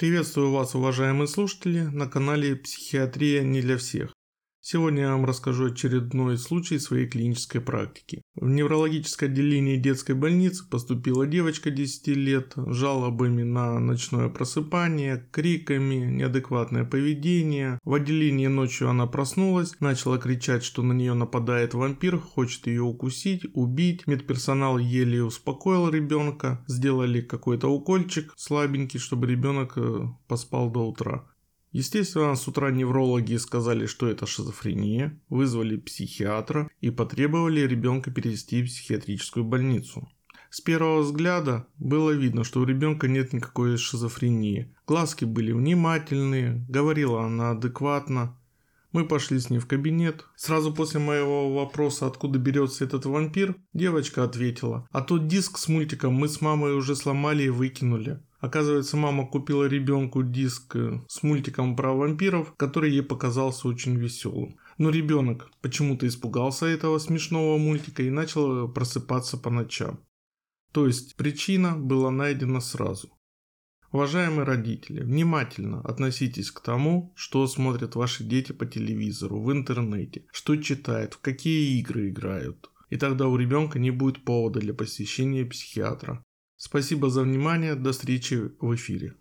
Приветствую вас, уважаемые слушатели, на канале «Психиатрия не для всех». Сегодня я вам расскажу очередной случай своей клинической практики. В неврологическое отделение детской больницы поступила девочка 10 лет с жалобами на ночное просыпание, криками, неадекватное поведение. В отделении ночью она проснулась, начала кричать, что на нее нападает вампир, хочет ее укусить, убить. Медперсонал еле успокоил ребенка, сделали какой-то укольчик слабенький, чтобы ребенок э, поспал до утра. Естественно, с утра неврологи сказали, что это шизофрения, вызвали психиатра и потребовали ребенка перевести в психиатрическую больницу. С первого взгляда было видно, что у ребенка нет никакой шизофрении. Глазки были внимательные, говорила она адекватно. Мы пошли с ней в кабинет. Сразу после моего вопроса, откуда берется этот вампир, девочка ответила, а тот диск с мультиком мы с мамой уже сломали и выкинули. Оказывается, мама купила ребенку диск э, с мультиком про вампиров, который ей показался очень веселым. Но ребенок почему-то испугался этого смешного мультика и начал просыпаться по ночам. То есть причина была найдена сразу. Уважаемые родители, внимательно относитесь к тому, что смотрят ваши дети по телевизору, в интернете, что читают, в какие игры играют. И тогда у ребенка не будет повода для посещения психиатра. Спасибо за внимание, до встречи в эфире.